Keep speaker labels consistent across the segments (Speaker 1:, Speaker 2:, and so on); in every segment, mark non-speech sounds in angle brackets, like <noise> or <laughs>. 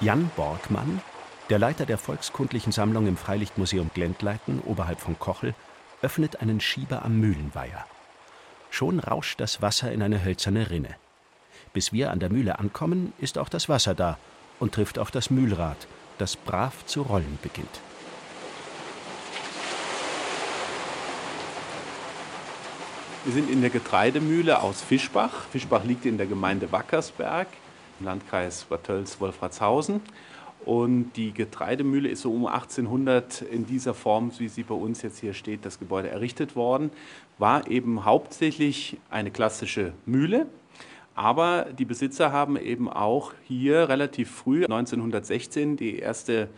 Speaker 1: Jan Borgmann, der Leiter der Volkskundlichen Sammlung im Freilichtmuseum Glendleiten oberhalb von Kochel, öffnet einen Schieber am Mühlenweiher. Schon rauscht das Wasser in eine hölzerne Rinne. Bis wir an der Mühle ankommen, ist auch das Wasser da und trifft auf das Mühlrad, das brav zu rollen beginnt.
Speaker 2: Wir sind in der Getreidemühle aus Fischbach. Fischbach liegt in der Gemeinde Wackersberg Landkreis Bad Tölz-Wolfratshausen. Und die Getreidemühle ist so um 1800 in dieser Form, wie sie bei uns jetzt hier steht, das Gebäude errichtet worden. War eben hauptsächlich eine klassische Mühle. Aber die Besitzer haben eben auch hier relativ früh, 1916, die erste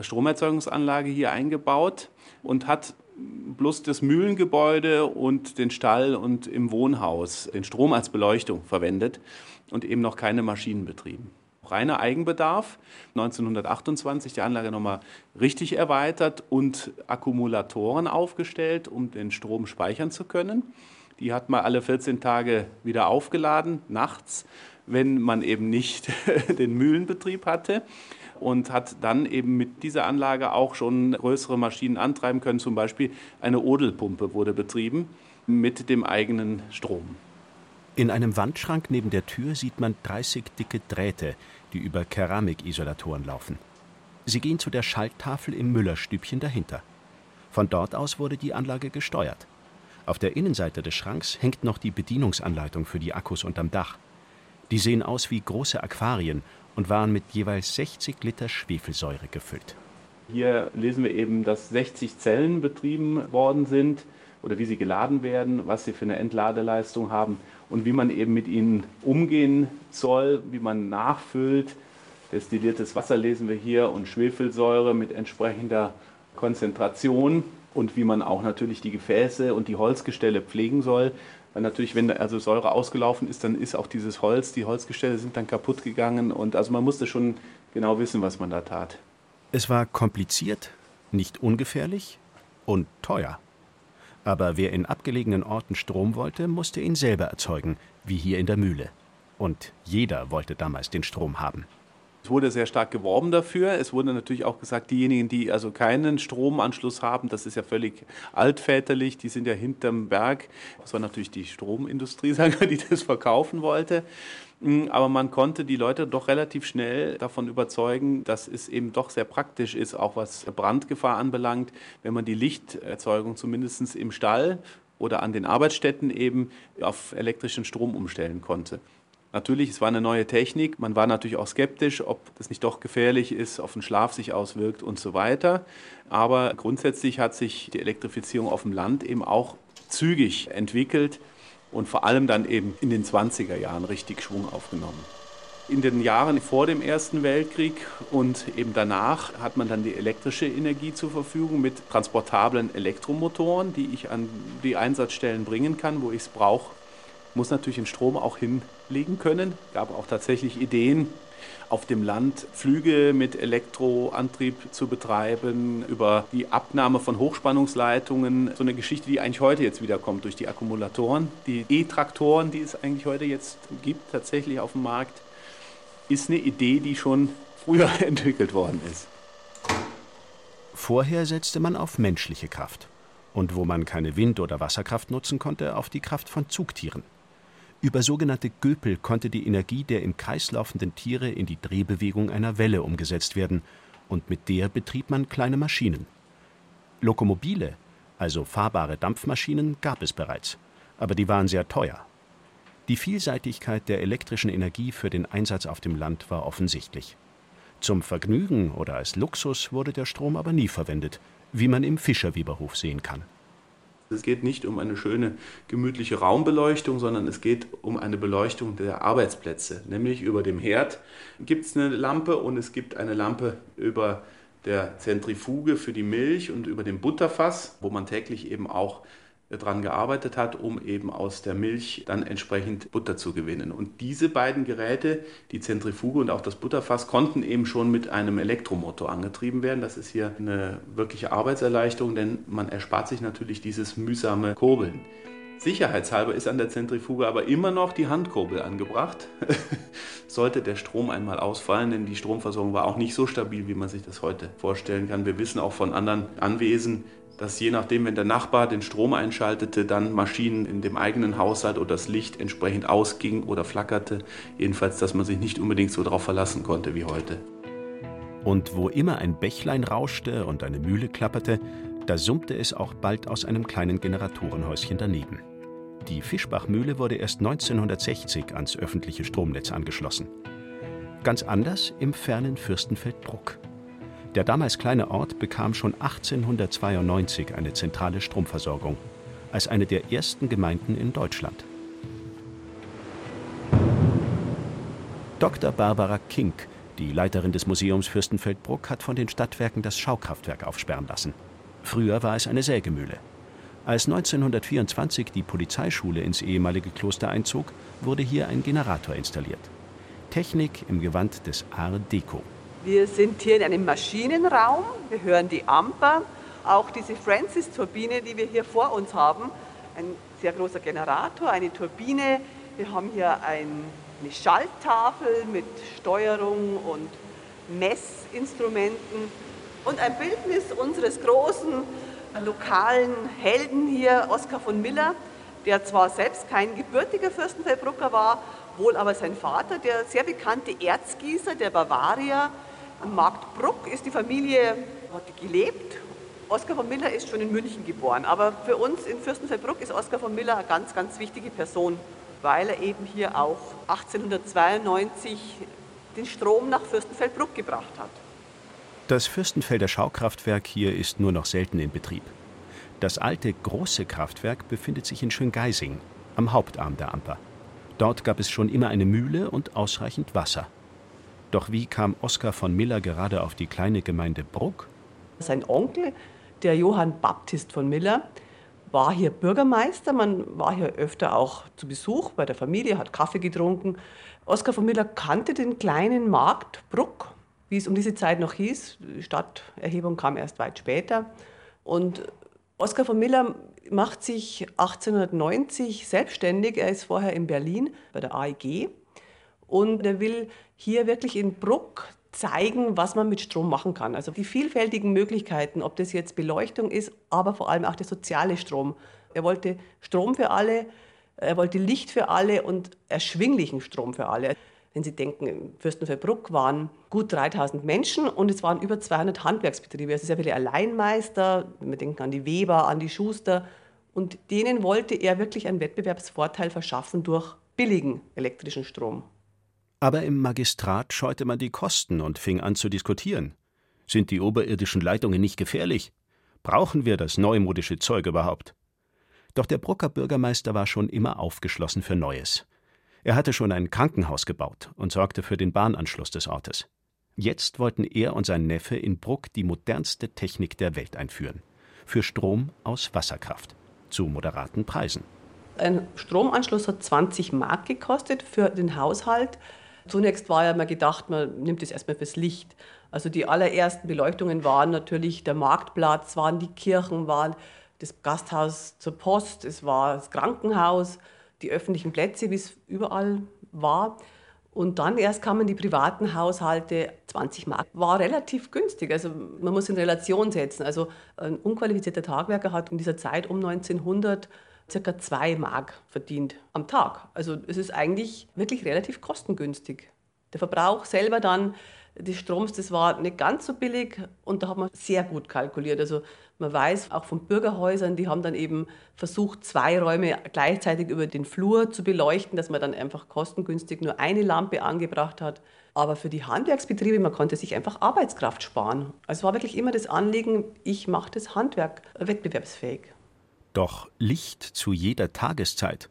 Speaker 2: Stromerzeugungsanlage hier eingebaut und hat bloß das Mühlengebäude und den Stall und im Wohnhaus den Strom als Beleuchtung verwendet und eben noch keine Maschinen betrieben. Reiner Eigenbedarf. 1928 die Anlage nochmal richtig erweitert und Akkumulatoren aufgestellt, um den Strom speichern zu können. Die hat man alle 14 Tage wieder aufgeladen, nachts, wenn man eben nicht <laughs> den Mühlenbetrieb hatte und hat dann eben mit dieser Anlage auch schon größere Maschinen antreiben können. Zum Beispiel eine Odelpumpe wurde betrieben mit dem eigenen Strom.
Speaker 1: In einem Wandschrank neben der Tür sieht man 30 dicke Drähte, die über Keramikisolatoren laufen. Sie gehen zu der Schalttafel im Müllerstübchen dahinter. Von dort aus wurde die Anlage gesteuert. Auf der Innenseite des Schranks hängt noch die Bedienungsanleitung für die Akkus unterm Dach. Die sehen aus wie große Aquarien und waren mit jeweils 60 Liter Schwefelsäure gefüllt.
Speaker 2: Hier lesen wir eben, dass 60 Zellen betrieben worden sind oder wie sie geladen werden, was sie für eine Entladeleistung haben und wie man eben mit ihnen umgehen soll, wie man nachfüllt. Destilliertes Wasser lesen wir hier und Schwefelsäure mit entsprechender Konzentration und wie man auch natürlich die Gefäße und die Holzgestelle pflegen soll. Weil natürlich, wenn also Säure ausgelaufen ist, dann ist auch dieses Holz, die Holzgestelle sind dann kaputt gegangen und also man musste schon genau wissen, was man da tat.
Speaker 1: Es war kompliziert, nicht ungefährlich und teuer. Aber wer in abgelegenen Orten Strom wollte, musste ihn selber erzeugen, wie hier in der Mühle. Und jeder wollte damals den Strom haben.
Speaker 2: Es wurde sehr stark geworben dafür. Es wurde natürlich auch gesagt, diejenigen, die also keinen Stromanschluss haben, das ist ja völlig altväterlich, die sind ja hinterm Berg. Das war natürlich die Stromindustrie, <laughs> sagen wir, die das verkaufen wollte. Mm, aber man konnte die Leute doch relativ schnell davon überzeugen, dass es eben doch sehr praktisch ist, auch was Brandgefahr anbelangt, wenn man die Lichterzeugung zumindest im Stall oder an den Arbeitsstätten eben auf elektrischen Strom umstellen konnte. Natürlich, es war eine neue Technik. Man war natürlich auch skeptisch, ob das nicht doch gefährlich ist, auf den Schlaf sich auswirkt und so weiter. Aber grundsätzlich hat sich die Elektrifizierung auf dem Land eben auch zügig entwickelt und vor allem dann eben in den 20er Jahren richtig Schwung aufgenommen. In den Jahren vor dem Ersten Weltkrieg und eben danach hat man dann die elektrische Energie zur Verfügung mit transportablen Elektromotoren, die ich an die Einsatzstellen bringen kann, wo ich es brauche muss natürlich den Strom auch hinlegen können. Gab auch tatsächlich Ideen, auf dem Land Flüge mit Elektroantrieb zu betreiben, über die Abnahme von Hochspannungsleitungen. So eine Geschichte, die eigentlich heute jetzt wiederkommt durch die Akkumulatoren. Die E-Traktoren, die es eigentlich heute jetzt gibt, tatsächlich auf dem Markt, ist eine Idee, die schon früher <laughs> entwickelt worden ist.
Speaker 1: Vorher setzte man auf menschliche Kraft. Und wo man keine Wind- oder Wasserkraft nutzen konnte, auf die Kraft von Zugtieren. Über sogenannte Göpel konnte die Energie der im Kreis laufenden Tiere in die Drehbewegung einer Welle umgesetzt werden, und mit der betrieb man kleine Maschinen. Lokomobile, also fahrbare Dampfmaschinen, gab es bereits, aber die waren sehr teuer. Die Vielseitigkeit der elektrischen Energie für den Einsatz auf dem Land war offensichtlich. Zum Vergnügen oder als Luxus wurde der Strom aber nie verwendet, wie man im Fischerweberhof sehen kann
Speaker 2: es geht nicht um eine schöne, gemütliche Raumbeleuchtung, sondern es geht um eine Beleuchtung der Arbeitsplätze. Nämlich über dem Herd gibt es eine Lampe und es gibt eine Lampe über der Zentrifuge für die Milch und über dem Butterfass, wo man täglich eben auch daran gearbeitet hat, um eben aus der Milch dann entsprechend Butter zu gewinnen. Und diese beiden Geräte, die Zentrifuge und auch das Butterfass, konnten eben schon mit einem Elektromotor angetrieben werden. Das ist hier eine wirkliche Arbeitserleichterung, denn man erspart sich natürlich dieses mühsame Kurbeln. Sicherheitshalber ist an der Zentrifuge aber immer noch die Handkurbel angebracht. <laughs> Sollte der Strom einmal ausfallen, denn die Stromversorgung war auch nicht so stabil, wie man sich das heute vorstellen kann. Wir wissen auch von anderen Anwesen, dass je nachdem, wenn der Nachbar den Strom einschaltete, dann Maschinen in dem eigenen Haushalt oder das Licht entsprechend ausging oder flackerte. Jedenfalls, dass man sich nicht unbedingt so darauf verlassen konnte wie heute.
Speaker 1: Und wo immer ein Bächlein rauschte und eine Mühle klapperte, da summte es auch bald aus einem kleinen Generatorenhäuschen daneben. Die Fischbachmühle wurde erst 1960 ans öffentliche Stromnetz angeschlossen. Ganz anders im fernen Fürstenfeldbruck. Der damals kleine Ort bekam schon 1892 eine zentrale Stromversorgung, als eine der ersten Gemeinden in Deutschland. Dr. Barbara Kink, die Leiterin des Museums Fürstenfeldbruck, hat von den Stadtwerken das Schaukraftwerk aufsperren lassen. Früher war es eine Sägemühle. Als 1924 die Polizeischule ins ehemalige Kloster einzog, wurde hier ein Generator installiert. Technik im Gewand des Art Deco.
Speaker 3: Wir sind hier in einem Maschinenraum. Wir hören die Amper, auch diese Francis-Turbine, die wir hier vor uns haben. Ein sehr großer Generator, eine Turbine. Wir haben hier ein, eine Schalttafel mit Steuerung und Messinstrumenten und ein Bildnis unseres großen lokalen Helden hier, Oskar von Miller, der zwar selbst kein gebürtiger Fürstenfeldbrucker war, wohl aber sein Vater, der sehr bekannte Erzgießer der Bavaria. Am Markt Bruck ist die Familie hat gelebt. Oskar von Miller ist schon in München geboren, aber für uns in Fürstenfeldbruck ist Oskar von Miller eine ganz, ganz wichtige Person, weil er eben hier auch 1892 den Strom nach Fürstenfeldbruck gebracht hat.
Speaker 1: Das Fürstenfelder Schaukraftwerk hier ist nur noch selten in Betrieb. Das alte große Kraftwerk befindet sich in Schöngeising, am Hauptarm der Amper. Dort gab es schon immer eine Mühle und ausreichend Wasser. Doch wie kam Oskar von Miller gerade auf die kleine Gemeinde Bruck?
Speaker 3: Sein Onkel, der Johann Baptist von Miller, war hier Bürgermeister. Man war hier öfter auch zu Besuch bei der Familie, hat Kaffee getrunken. Oskar von Miller kannte den kleinen Markt Bruck wie es um diese Zeit noch hieß. Die Stadterhebung kam erst weit später. Und Oskar von Miller macht sich 1890 selbstständig. Er ist vorher in Berlin bei der AEG und er will hier wirklich in Bruck zeigen, was man mit Strom machen kann. Also die vielfältigen Möglichkeiten, ob das jetzt Beleuchtung ist, aber vor allem auch der soziale Strom. Er wollte Strom für alle, er wollte Licht für alle und erschwinglichen Strom für alle. Wenn Sie denken, in Fürstenfeldbruck waren gut 3000 Menschen und es waren über 200 Handwerksbetriebe, also sehr viele Alleinmeister. Wir denken an die Weber, an die Schuster. Und denen wollte er wirklich einen Wettbewerbsvorteil verschaffen durch billigen elektrischen Strom.
Speaker 1: Aber im Magistrat scheute man die Kosten und fing an zu diskutieren. Sind die oberirdischen Leitungen nicht gefährlich? Brauchen wir das neumodische Zeug überhaupt? Doch der Brucker Bürgermeister war schon immer aufgeschlossen für Neues. Er hatte schon ein Krankenhaus gebaut und sorgte für den Bahnanschluss des Ortes. Jetzt wollten er und sein Neffe in Bruck die modernste Technik der Welt einführen. Für Strom aus Wasserkraft. Zu moderaten Preisen.
Speaker 3: Ein Stromanschluss hat 20 Mark gekostet für den Haushalt. Zunächst war ja mal gedacht, man nimmt es erstmal fürs Licht. Also die allerersten Beleuchtungen waren natürlich der Marktplatz, waren die Kirchen, waren das Gasthaus zur Post, es war das Krankenhaus die öffentlichen Plätze, wie es überall war. Und dann erst kamen die privaten Haushalte, 20 Mark war relativ günstig. Also man muss in Relation setzen. Also ein unqualifizierter Tagwerker hat in dieser Zeit um 1900 circa 2 Mark verdient am Tag. Also es ist eigentlich wirklich relativ kostengünstig. Der Verbrauch selber dann des Stroms, das war nicht ganz so billig und da hat man sehr gut kalkuliert. Also man weiß auch von Bürgerhäusern, die haben dann eben versucht, zwei Räume gleichzeitig über den Flur zu beleuchten, dass man dann einfach kostengünstig nur eine Lampe angebracht hat. Aber für die Handwerksbetriebe, man konnte sich einfach Arbeitskraft sparen. Also es war wirklich immer das Anliegen, ich mache das Handwerk wettbewerbsfähig.
Speaker 1: Doch Licht zu jeder Tageszeit,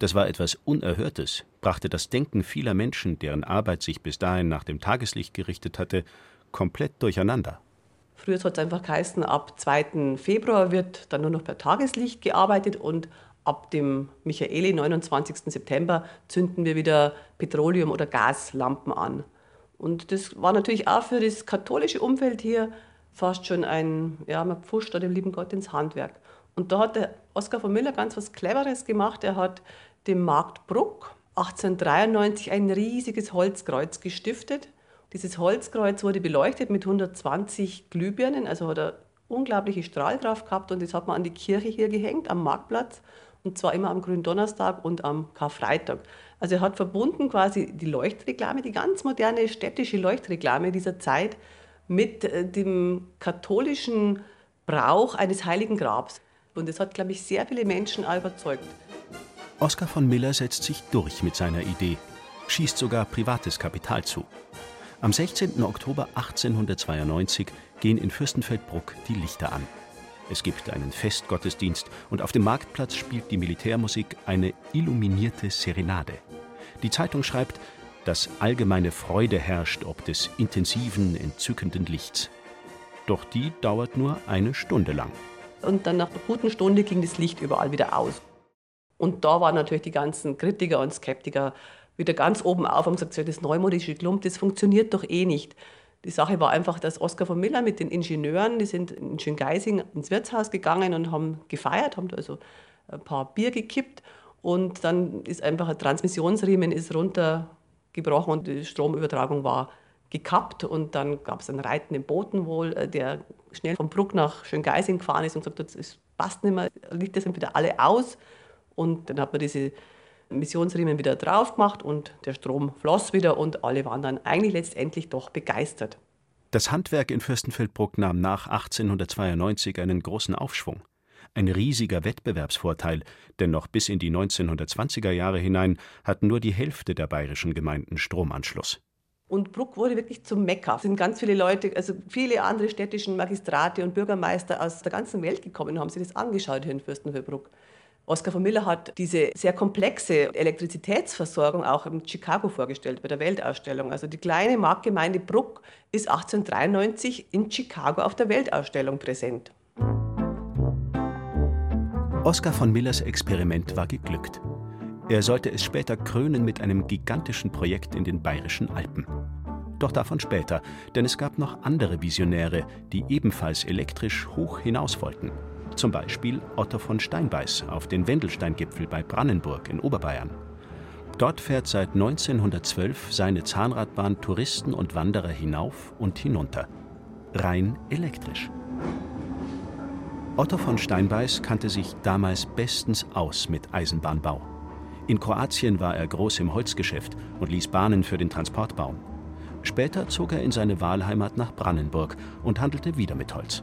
Speaker 1: das war etwas Unerhörtes, brachte das Denken vieler Menschen, deren Arbeit sich bis dahin nach dem Tageslicht gerichtet hatte, komplett durcheinander.
Speaker 3: Früher hat es einfach geheißen, ab 2. Februar wird dann nur noch per Tageslicht gearbeitet und ab dem Michaeli, 29. September, zünden wir wieder Petroleum- oder Gaslampen an. Und das war natürlich auch für das katholische Umfeld hier fast schon ein, ja, man pfuscht da dem lieben Gott ins Handwerk. Und da hat der Oskar von Miller ganz was Cleveres gemacht. Er hat dem Markt Bruck 1893 ein riesiges Holzkreuz gestiftet. Dieses Holzkreuz wurde beleuchtet mit 120 Glühbirnen, also hat er unglaubliche Strahlkraft gehabt und das hat man an die Kirche hier gehängt, am Marktplatz und zwar immer am Gründonnerstag und am Karfreitag. Also er hat verbunden quasi die Leuchtreklame, die ganz moderne städtische Leuchtreklame dieser Zeit mit äh, dem katholischen Brauch eines heiligen Grabs. Und das hat, glaube ich, sehr viele Menschen überzeugt.
Speaker 1: Oskar von Miller setzt sich durch mit seiner Idee, schießt sogar privates Kapital zu. Am 16. Oktober 1892 gehen in Fürstenfeldbruck die Lichter an. Es gibt einen Festgottesdienst und auf dem Marktplatz spielt die Militärmusik eine illuminierte Serenade. Die Zeitung schreibt, dass allgemeine Freude herrscht ob des intensiven, entzückenden Lichts. Doch die dauert nur eine Stunde lang.
Speaker 3: Und dann nach einer guten Stunde ging das Licht überall wieder aus. Und da waren natürlich die ganzen Kritiker und Skeptiker wieder ganz oben auf und gesagt, das neumodische Klump, das funktioniert doch eh nicht. Die Sache war einfach, dass Oskar von Miller mit den Ingenieuren, die sind in Schöngeising ins Wirtshaus gegangen und haben gefeiert, haben also ein paar Bier gekippt und dann ist einfach ein Transmissionsriemen ist runtergebrochen und die Stromübertragung war gekappt und dann gab es einen reitenden Boten wohl, äh, der schnell vom Bruck nach Schöngeising gefahren ist und gesagt es passt nicht mehr, Lichter sind wieder alle aus und dann hat man diese Missionsriemen wieder drauf gemacht und der Strom floss wieder und alle waren dann eigentlich letztendlich doch begeistert.
Speaker 1: Das Handwerk in Fürstenfeldbruck nahm nach 1892 einen großen Aufschwung. Ein riesiger Wettbewerbsvorteil, denn noch bis in die 1920er Jahre hinein hatten nur die Hälfte der bayerischen Gemeinden Stromanschluss.
Speaker 3: Und Bruck wurde wirklich zum Mekka. Es sind ganz viele Leute, also viele andere städtischen Magistrate und Bürgermeister aus der ganzen Welt gekommen und haben sich das angeschaut hier in Fürstenfeldbruck. Oskar von Miller hat diese sehr komplexe Elektrizitätsversorgung auch in Chicago vorgestellt bei der Weltausstellung. Also die kleine Marktgemeinde Bruck ist 1893 in Chicago auf der Weltausstellung präsent.
Speaker 1: Oskar von Millers Experiment war geglückt. Er sollte es später krönen mit einem gigantischen Projekt in den bayerischen Alpen. Doch davon später, denn es gab noch andere Visionäre, die ebenfalls elektrisch hoch hinaus wollten. Zum Beispiel Otto von Steinbeiß auf den Wendelsteingipfel bei Brannenburg in Oberbayern. Dort fährt seit 1912 seine Zahnradbahn Touristen und Wanderer hinauf und hinunter. Rein elektrisch. Otto von Steinbeiß kannte sich damals bestens aus mit Eisenbahnbau. In Kroatien war er groß im Holzgeschäft und ließ Bahnen für den Transport bauen. Später zog er in seine Wahlheimat nach Brannenburg und handelte wieder mit Holz.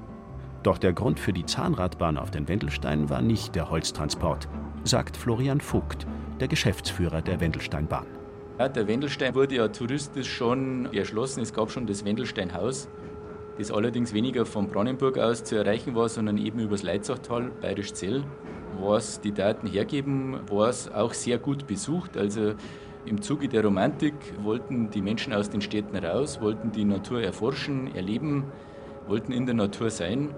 Speaker 1: Doch der Grund für die Zahnradbahn auf den Wendelstein war nicht der Holztransport, sagt Florian Vogt, der Geschäftsführer der Wendelsteinbahn.
Speaker 4: Ja, der Wendelstein wurde ja touristisch schon erschlossen. Es gab schon das Wendelsteinhaus, das allerdings weniger von Brannenburg aus zu erreichen war, sondern eben übers Leitzachtal, Bayerisch-Zell. Was die Daten hergeben, war es auch sehr gut besucht. Also im Zuge der Romantik wollten die Menschen aus den Städten raus, wollten die Natur erforschen, erleben, wollten in der Natur sein.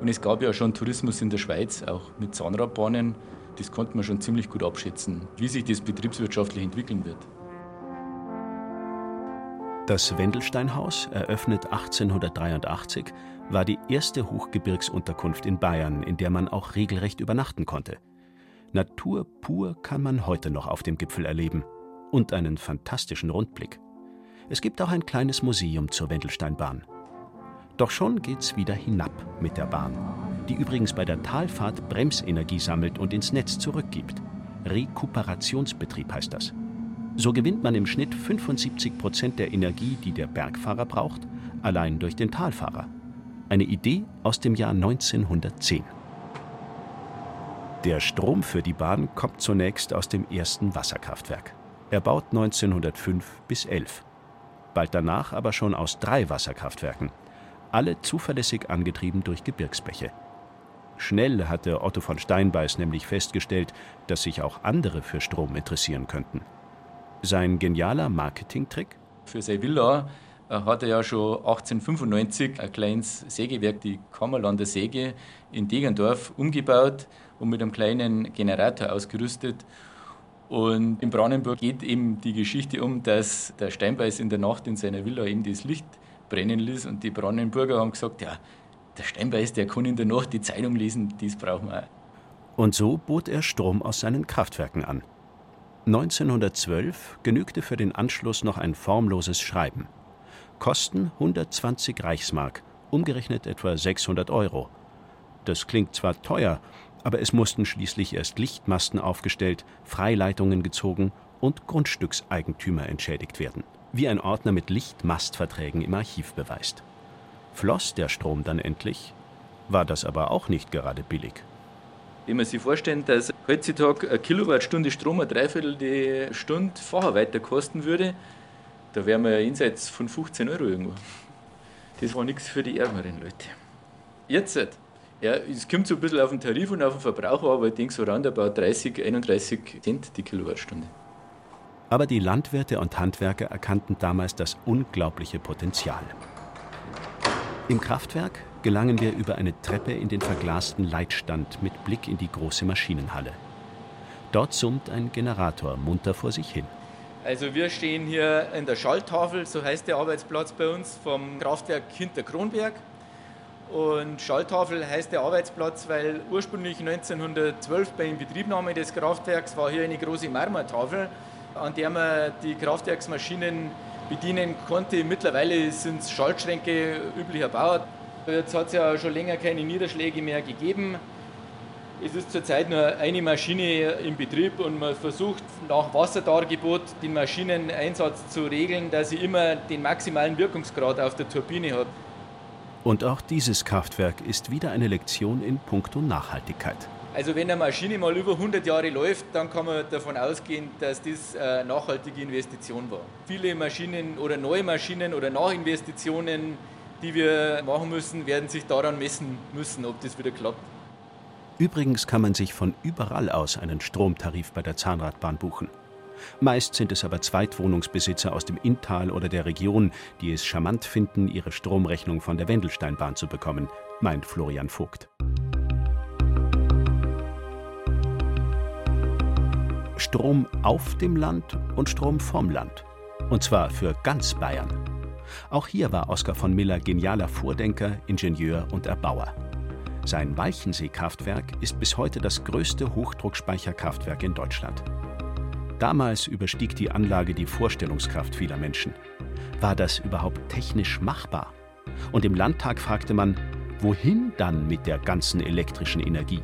Speaker 4: Und es gab ja schon Tourismus in der Schweiz, auch mit Zahnradbahnen. Das konnte man schon ziemlich gut abschätzen, wie sich das betriebswirtschaftlich entwickeln wird.
Speaker 1: Das Wendelsteinhaus, eröffnet 1883, war die erste Hochgebirgsunterkunft in Bayern, in der man auch regelrecht übernachten konnte. Natur pur kann man heute noch auf dem Gipfel erleben und einen fantastischen Rundblick. Es gibt auch ein kleines Museum zur Wendelsteinbahn. Doch schon geht's wieder hinab mit der Bahn, die übrigens bei der Talfahrt Bremsenergie sammelt und ins Netz zurückgibt. Rekuperationsbetrieb heißt das. So gewinnt man im Schnitt 75 Prozent der Energie, die der Bergfahrer braucht, allein durch den Talfahrer. Eine Idee aus dem Jahr 1910. Der Strom für die Bahn kommt zunächst aus dem ersten Wasserkraftwerk. Er baut 1905 bis 11. Bald danach aber schon aus drei Wasserkraftwerken alle zuverlässig angetrieben durch Gebirgsbäche. Schnell hatte Otto von Steinbeiß nämlich festgestellt, dass sich auch andere für Strom interessieren könnten. Sein genialer Marketingtrick?
Speaker 4: Für seine Villa äh, hat er ja schon 1895 ein kleines Sägewerk, die Kammerlander Säge, in Degendorf umgebaut und mit einem kleinen Generator ausgerüstet. Und in Brandenburg geht eben die Geschichte um, dass der Steinbeiß in der Nacht in seiner Villa eben das Licht brennen ließ. Und die Brandenburger haben gesagt, ja, der Steinbeiß, der kann in der Nacht die Zeitung lesen, das brauchen wir.
Speaker 1: Und so bot er Strom aus seinen Kraftwerken an. 1912 genügte für den Anschluss noch ein formloses Schreiben. Kosten 120 Reichsmark, umgerechnet etwa 600 Euro. Das klingt zwar teuer, aber es mussten schließlich erst Lichtmasten aufgestellt, Freileitungen gezogen und Grundstückseigentümer entschädigt werden, wie ein Ordner mit Lichtmastverträgen im Archiv beweist. Floss der Strom dann endlich, war das aber auch nicht gerade billig.
Speaker 4: Wenn man sich vorstellt, dass heutzutage eine Kilowattstunde Strom eine Dreiviertel die Stunde vorher weiter kosten würde, da wären wir ja jenseits von 15 Euro irgendwo. Das war nichts für die ärmeren Leute. Jetzt, ja, es kommt so ein bisschen auf den Tarif und auf den Verbraucher, aber ich denke so roundabout 30, 31 Cent die Kilowattstunde.
Speaker 1: Aber die Landwirte und Handwerker erkannten damals das unglaubliche Potenzial. Im Kraftwerk gelangen wir über eine Treppe in den verglasten Leitstand mit Blick in die große Maschinenhalle. Dort summt ein Generator munter vor sich hin.
Speaker 4: Also wir stehen hier in der Schalltafel, so heißt der Arbeitsplatz bei uns vom Kraftwerk hinter Kronberg. Und Schalltafel heißt der Arbeitsplatz, weil ursprünglich 1912 bei Inbetriebnahme des Kraftwerks war hier eine große Marmortafel, an der man die Kraftwerksmaschinen bedienen konnte. Mittlerweile sind es Schaltschränke üblicher Bauart. Jetzt hat es ja schon länger keine Niederschläge mehr gegeben. Es ist zurzeit nur eine Maschine im Betrieb und man versucht nach Wasserdargebot den Maschineneinsatz zu regeln, dass sie immer den maximalen Wirkungsgrad auf der Turbine hat.
Speaker 1: Und auch dieses Kraftwerk ist wieder eine Lektion in puncto Nachhaltigkeit.
Speaker 4: Also wenn eine Maschine mal über 100 Jahre läuft, dann kann man davon ausgehen, dass das eine nachhaltige Investition war. Viele Maschinen oder neue Maschinen oder Nachinvestitionen die wir machen müssen, werden sich daran messen müssen, ob das wieder klappt.
Speaker 1: Übrigens kann man sich von überall aus einen Stromtarif bei der Zahnradbahn buchen. Meist sind es aber Zweitwohnungsbesitzer aus dem Inntal oder der Region, die es charmant finden, ihre Stromrechnung von der Wendelsteinbahn zu bekommen, meint Florian Vogt. Strom auf dem Land und Strom vom Land. Und zwar für ganz Bayern. Auch hier war Oskar von Miller genialer Vordenker, Ingenieur und Erbauer. Sein Walchensee-Kraftwerk ist bis heute das größte Hochdruckspeicherkraftwerk in Deutschland. Damals überstieg die Anlage die Vorstellungskraft vieler Menschen. War das überhaupt technisch machbar? Und im Landtag fragte man, wohin dann mit der ganzen elektrischen Energie?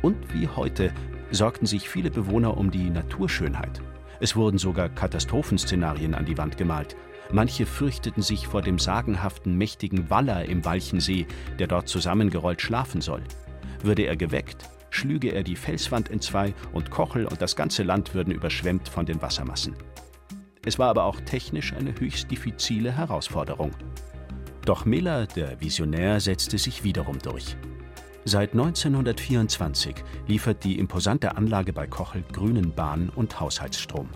Speaker 1: Und wie heute sorgten sich viele Bewohner um die Naturschönheit. Es wurden sogar Katastrophenszenarien an die Wand gemalt, Manche fürchteten sich vor dem sagenhaften mächtigen Waller im Walchensee, der dort zusammengerollt schlafen soll. Würde er geweckt, schlüge er die Felswand entzwei und Kochel und das ganze Land würden überschwemmt von den Wassermassen. Es war aber auch technisch eine höchst diffizile Herausforderung. Doch Miller, der Visionär, setzte sich wiederum durch. Seit 1924 liefert die imposante Anlage bei Kochel grünen Bahn- und Haushaltsstrom.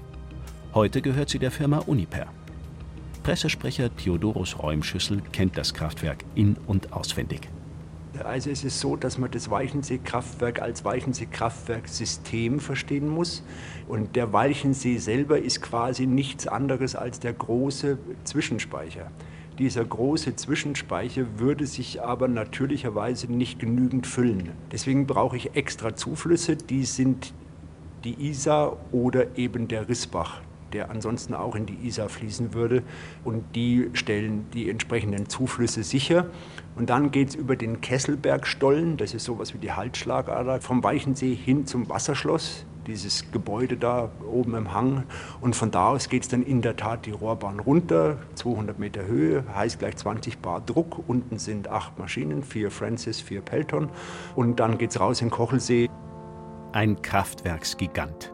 Speaker 1: Heute gehört sie der Firma Uniper. Pressesprecher Theodorus Räumschüssel kennt das Kraftwerk in- und auswendig.
Speaker 5: Also es ist so, dass man das Weichensee-Kraftwerk als Weichensee-Kraftwerksystem verstehen muss. Und der Weichensee selber ist quasi nichts anderes als der große Zwischenspeicher. Dieser große Zwischenspeicher würde sich aber natürlicherweise nicht genügend füllen. Deswegen brauche ich extra Zuflüsse, die sind die Isar oder eben der Rissbach der ansonsten auch in die Isar fließen würde. Und die stellen die entsprechenden Zuflüsse sicher. Und dann geht es über den Kesselbergstollen, das ist sowas wie die Halsschlagader, vom Weichensee hin zum Wasserschloss, dieses Gebäude da oben im Hang. Und von da aus geht es dann in der Tat die Rohrbahn runter, 200 Meter Höhe, heißt gleich 20 Bar Druck. Unten sind acht Maschinen, vier Francis, vier Pelton. Und dann geht es raus in Kochelsee.
Speaker 1: Ein Kraftwerksgigant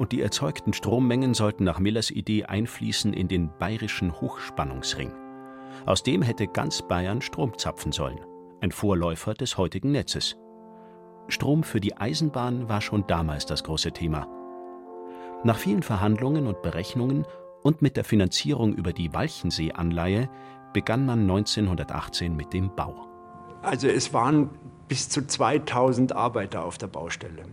Speaker 1: und die erzeugten Strommengen sollten nach Millers Idee einfließen in den bayerischen Hochspannungsring. Aus dem hätte ganz Bayern Strom zapfen sollen, ein Vorläufer des heutigen Netzes. Strom für die Eisenbahn war schon damals das große Thema. Nach vielen Verhandlungen und Berechnungen und mit der Finanzierung über die Walchensee-Anleihe begann man 1918 mit dem Bau.
Speaker 5: Also es waren bis zu 2000 Arbeiter auf der Baustelle.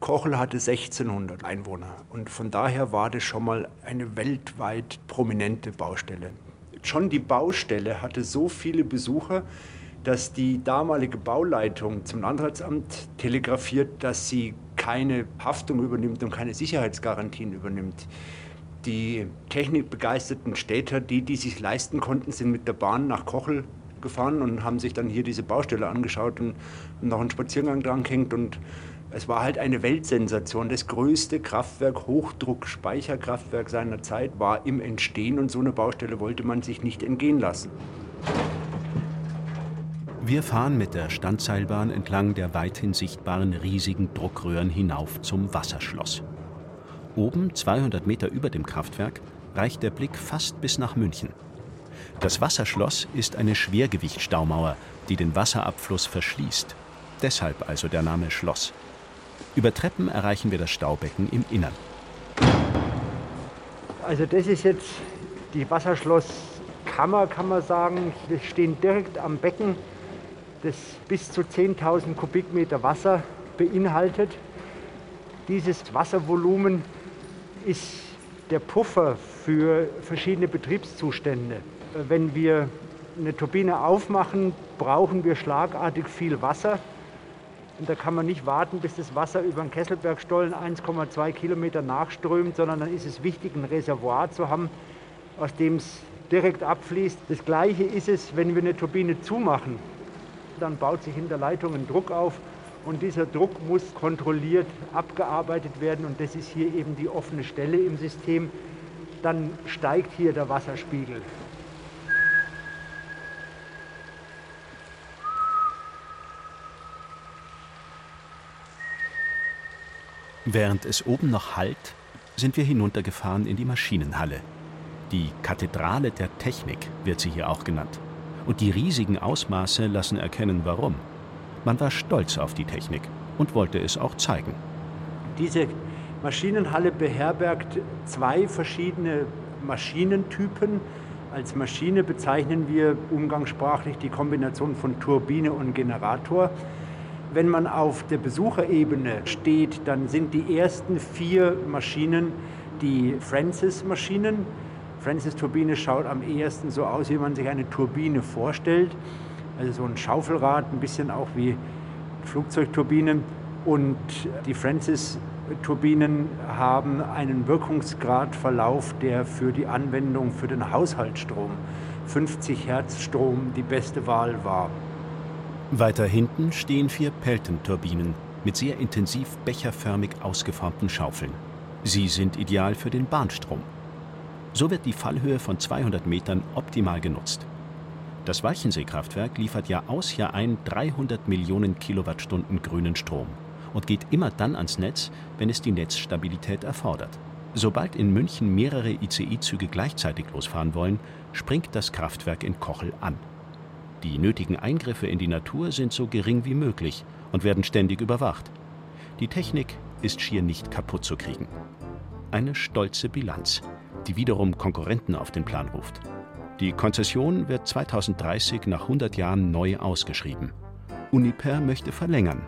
Speaker 5: Kochel hatte 1600 Einwohner und von daher war das schon mal eine weltweit prominente Baustelle. Schon die Baustelle hatte so viele Besucher, dass die damalige Bauleitung zum Landratsamt telegrafiert, dass sie keine Haftung übernimmt und keine Sicherheitsgarantien übernimmt. Die technikbegeisterten Städter, die, die sich leisten konnten, sind mit der Bahn nach Kochel gefahren und haben sich dann hier diese Baustelle angeschaut und, noch einen Spaziergang dran gehängt und es war halt eine Weltsensation. Das größte Kraftwerk, Hochdruck-Speicherkraftwerk seiner Zeit war im Entstehen und so eine Baustelle wollte man sich nicht entgehen lassen.
Speaker 1: Wir fahren mit der Standseilbahn entlang der weithin sichtbaren riesigen Druckröhren hinauf zum Wasserschloss. Oben, 200 Meter über dem Kraftwerk, reicht der Blick fast bis nach München. Das Wasserschloss ist eine Schwergewichtsstaumauer, die den Wasserabfluss verschließt. Deshalb also der Name Schloss. Über Treppen erreichen wir das Staubecken im Innern.
Speaker 5: Also das ist jetzt die Wasserschlosskammer, kann man sagen. Wir stehen direkt am Becken das bis zu 10.000 Kubikmeter Wasser beinhaltet. Dieses Wasservolumen ist der Puffer für verschiedene Betriebszustände. Wenn wir eine Turbine aufmachen, brauchen wir schlagartig viel Wasser. Und da kann man nicht warten, bis das Wasser über den Kesselbergstollen 1,2 Kilometer nachströmt, sondern dann ist es wichtig, ein Reservoir zu haben, aus dem es direkt abfließt. Das Gleiche ist es, wenn wir eine Turbine zumachen dann baut sich in der Leitung ein Druck auf und dieser Druck muss kontrolliert abgearbeitet werden und das ist hier eben die offene Stelle im System. Dann steigt hier der Wasserspiegel.
Speaker 1: Während es oben noch hallt, sind wir hinuntergefahren in die Maschinenhalle. Die Kathedrale der Technik wird sie hier auch genannt und die riesigen Ausmaße lassen erkennen, warum. Man war stolz auf die Technik und wollte es auch zeigen.
Speaker 5: Diese Maschinenhalle beherbergt zwei verschiedene Maschinentypen. Als Maschine bezeichnen wir umgangssprachlich die Kombination von Turbine und Generator. Wenn man auf der Besucherebene steht, dann sind die ersten vier Maschinen die Francis-Maschinen. Francis-Turbine schaut am ehesten so aus, wie man sich eine Turbine vorstellt. Also so ein Schaufelrad, ein bisschen auch wie Flugzeugturbinen. Und die Francis-Turbinen haben einen Wirkungsgradverlauf, der für die Anwendung für den Haushaltsstrom 50 Hertz Strom die beste Wahl war.
Speaker 1: Weiter hinten stehen vier Pelton-Turbinen mit sehr intensiv becherförmig ausgeformten Schaufeln. Sie sind ideal für den Bahnstrom. So wird die Fallhöhe von 200 Metern optimal genutzt. Das Walchensee-Kraftwerk liefert Jahr aus Jahr ein 300 Millionen Kilowattstunden grünen Strom und geht immer dann ans Netz, wenn es die Netzstabilität erfordert. Sobald in München mehrere ICI-Züge gleichzeitig losfahren wollen, springt das Kraftwerk in Kochel an. Die nötigen Eingriffe in die Natur sind so gering wie möglich und werden ständig überwacht. Die Technik ist schier nicht kaputt zu kriegen. Eine stolze Bilanz die wiederum Konkurrenten auf den Plan ruft. Die Konzession wird 2030 nach 100 Jahren neu ausgeschrieben. Uniper möchte verlängern,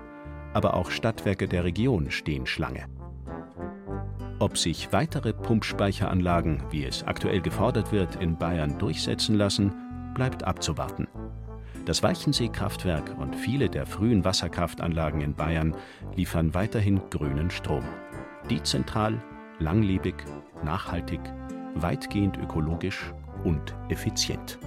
Speaker 1: aber auch Stadtwerke der Region stehen Schlange. Ob sich weitere Pumpspeicheranlagen, wie es aktuell gefordert wird, in Bayern durchsetzen lassen, bleibt abzuwarten. Das Weichensee-Kraftwerk und viele der frühen Wasserkraftanlagen in Bayern liefern weiterhin grünen Strom. Dezentral, langlebig, nachhaltig weitgehend ökologisch und effizient.